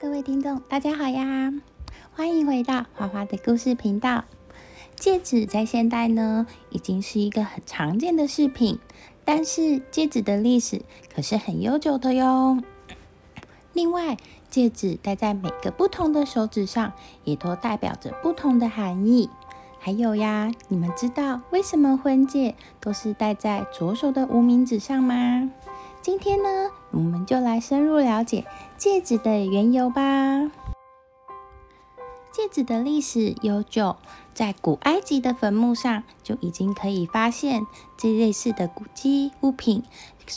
各位听众，大家好呀！欢迎回到花花的故事频道。戒指在现代呢，已经是一个很常见的饰品，但是戒指的历史可是很悠久的哟。另外，戒指戴在每个不同的手指上，也都代表着不同的含义。还有呀，你们知道为什么婚戒都是戴在左手的无名指上吗？今天呢，我们就来深入了解戒指的缘由吧。戒指的历史悠久，在古埃及的坟墓上就已经可以发现这类似的古迹物品，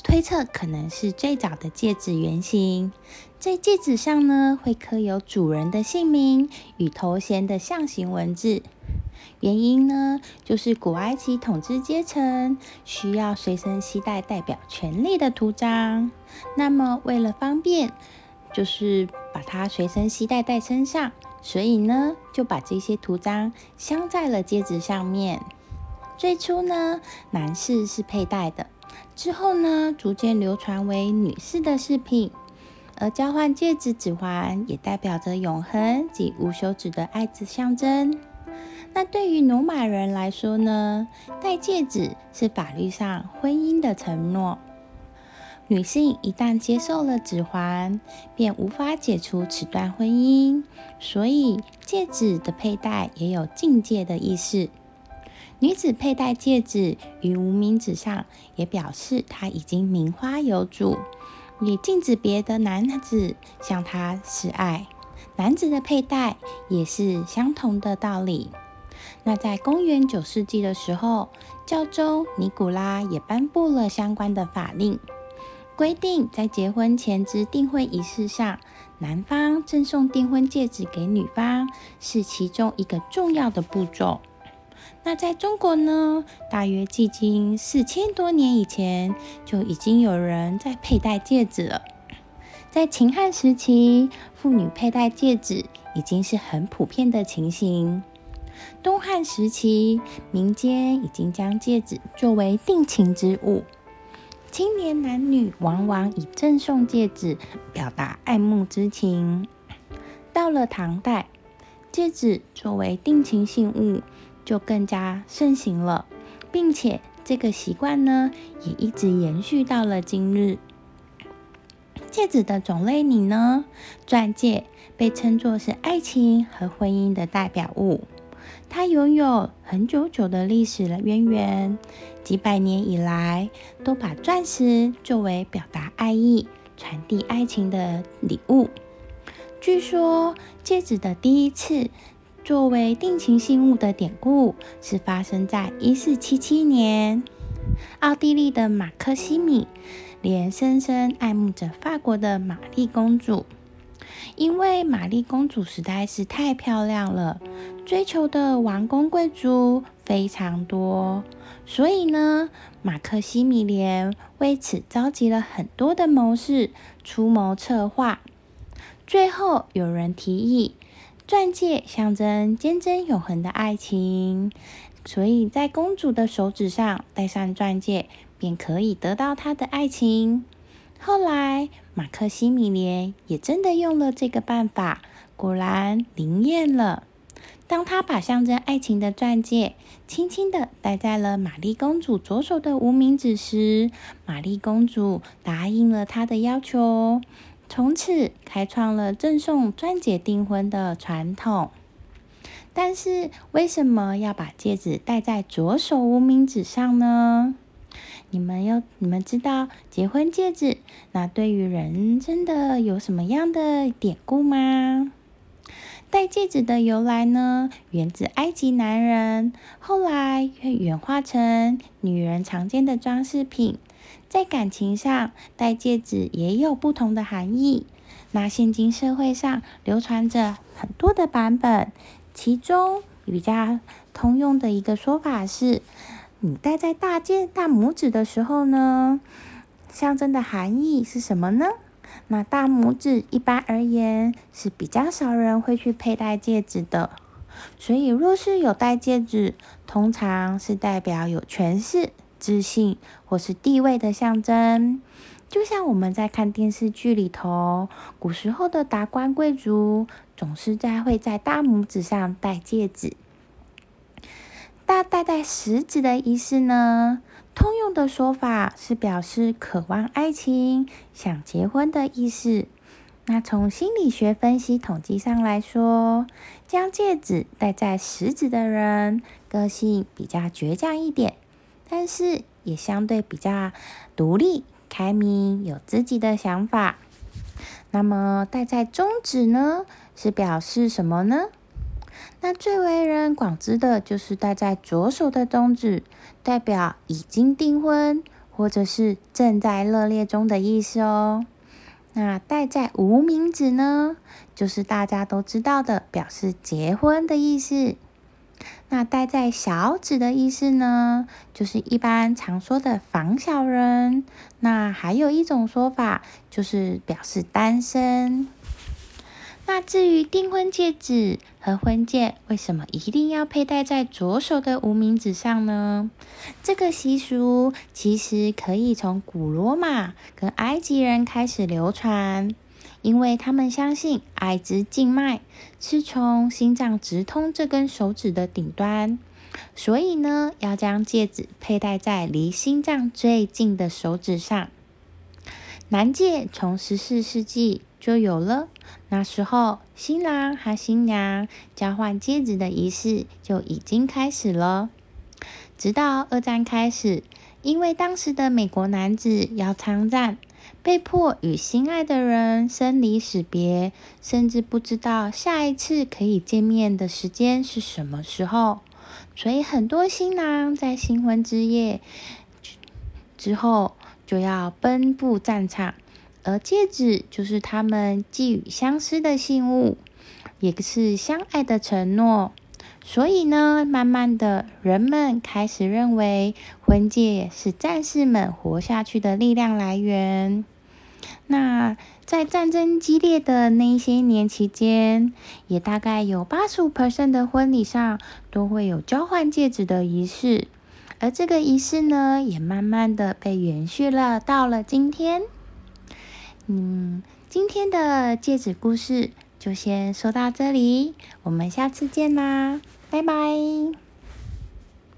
推测可能是最早的戒指原型。在戒指上呢，会刻有主人的姓名与头衔的象形文字。原因呢，就是古埃及统治阶层需要随身携带代表权力的图章。那么，为了方便，就是把它随身携带在身上，所以呢，就把这些图章镶在了戒指上面。最初呢，男士是佩戴的，之后呢，逐渐流传为女士的饰品。而交换戒指指环，也代表着永恒及无休止的爱之象征。那对于努马人来说呢，戴戒指是法律上婚姻的承诺。女性一旦接受了指环，便无法解除此段婚姻，所以戒指的佩戴也有境界的意思。女子佩戴戒指于无名指上，也表示她已经名花有主，也禁止别的男子向她示爱。男子的佩戴也是相同的道理。那在公元九世纪的时候，教宗尼古拉也颁布了相关的法令，规定在结婚前之订婚仪式上，男方赠送订婚戒指给女方是其中一个重要的步骤。那在中国呢，大约距今四千多年以前，就已经有人在佩戴戒指了。在秦汉时期，妇女佩戴戒指已经是很普遍的情形。东汉时期，民间已经将戒指作为定情之物，青年男女往往以赠送戒指表达爱慕之情。到了唐代，戒指作为定情信物就更加盛行了，并且这个习惯呢，也一直延续到了今日。戒指的种类里呢，钻戒被称作是爱情和婚姻的代表物。它拥有很久久的历史的渊源，几百年以来都把钻石作为表达爱意、传递爱情的礼物。据说，戒指的第一次作为定情信物的典故是发生在一四七七年，奥地利的马克西米连深深爱慕着法国的玛丽公主。因为玛丽公主实在是太漂亮了，追求的王公贵族非常多，所以呢，马克西米连为此召集了很多的谋士出谋策划。最后有人提议，钻戒象征坚贞永恒的爱情，所以在公主的手指上戴上钻戒，便可以得到她的爱情。后来，马克西米连也真的用了这个办法，果然灵验了。当他把象征爱情的钻戒轻轻的戴在了玛丽公主左手的无名指时，玛丽公主答应了他的要求，从此开创了赠送钻戒订婚的传统。但是，为什么要把戒指戴在左手无名指上呢？你们要你们知道结婚戒指那对于人真的有什么样的典故吗？戴戒指的由来呢，源自埃及男人，后来演化成女人常见的装饰品。在感情上，戴戒指也有不同的含义。那现今社会上流传着很多的版本，其中比较通用的一个说法是。你戴在大戒大拇指的时候呢，象征的含义是什么呢？那大拇指一般而言是比较少人会去佩戴戒指的，所以若是有戴戒指，通常是代表有权势、自信或是地位的象征。就像我们在看电视剧里头，古时候的达官贵族总是在会在大拇指上戴戒指。大戴在食指的仪式呢，通用的说法是表示渴望爱情、想结婚的意思。那从心理学分析统计上来说，将戒指戴在食指的人，个性比较倔强一点，但是也相对比较独立。开明有自己的想法，那么戴在中指呢，是表示什么呢？那最为人广知的就是戴在左手的中指，代表已经订婚或者是正在热恋中的意思哦。那戴在无名指呢，就是大家都知道的，表示结婚的意思。那戴在小指的意思呢，就是一般常说的防小人。那还有一种说法，就是表示单身。那至于订婚戒指和婚戒，为什么一定要佩戴在左手的无名指上呢？这个习俗其实可以从古罗马跟埃及人开始流传。因为他们相信爱之静脉是从心脏直通这根手指的顶端，所以呢，要将戒指佩戴在离心脏最近的手指上。男戒从十四世纪就有了，那时候新郎和新娘交换戒指的仪式就已经开始了。直到二战开始，因为当时的美国男子要参战。被迫与心爱的人生离死别，甚至不知道下一次可以见面的时间是什么时候，所以很多新郎在新婚之夜之后就要奔赴战场，而戒指就是他们寄予相思的信物，也是相爱的承诺。所以呢，慢慢的人们开始认为婚戒是战士们活下去的力量来源。那在战争激烈的那些年期间，也大概有八十五 percent 的婚礼上都会有交换戒指的仪式，而这个仪式呢，也慢慢的被延续了到了今天。嗯，今天的戒指故事就先说到这里，我们下次见啦，拜拜。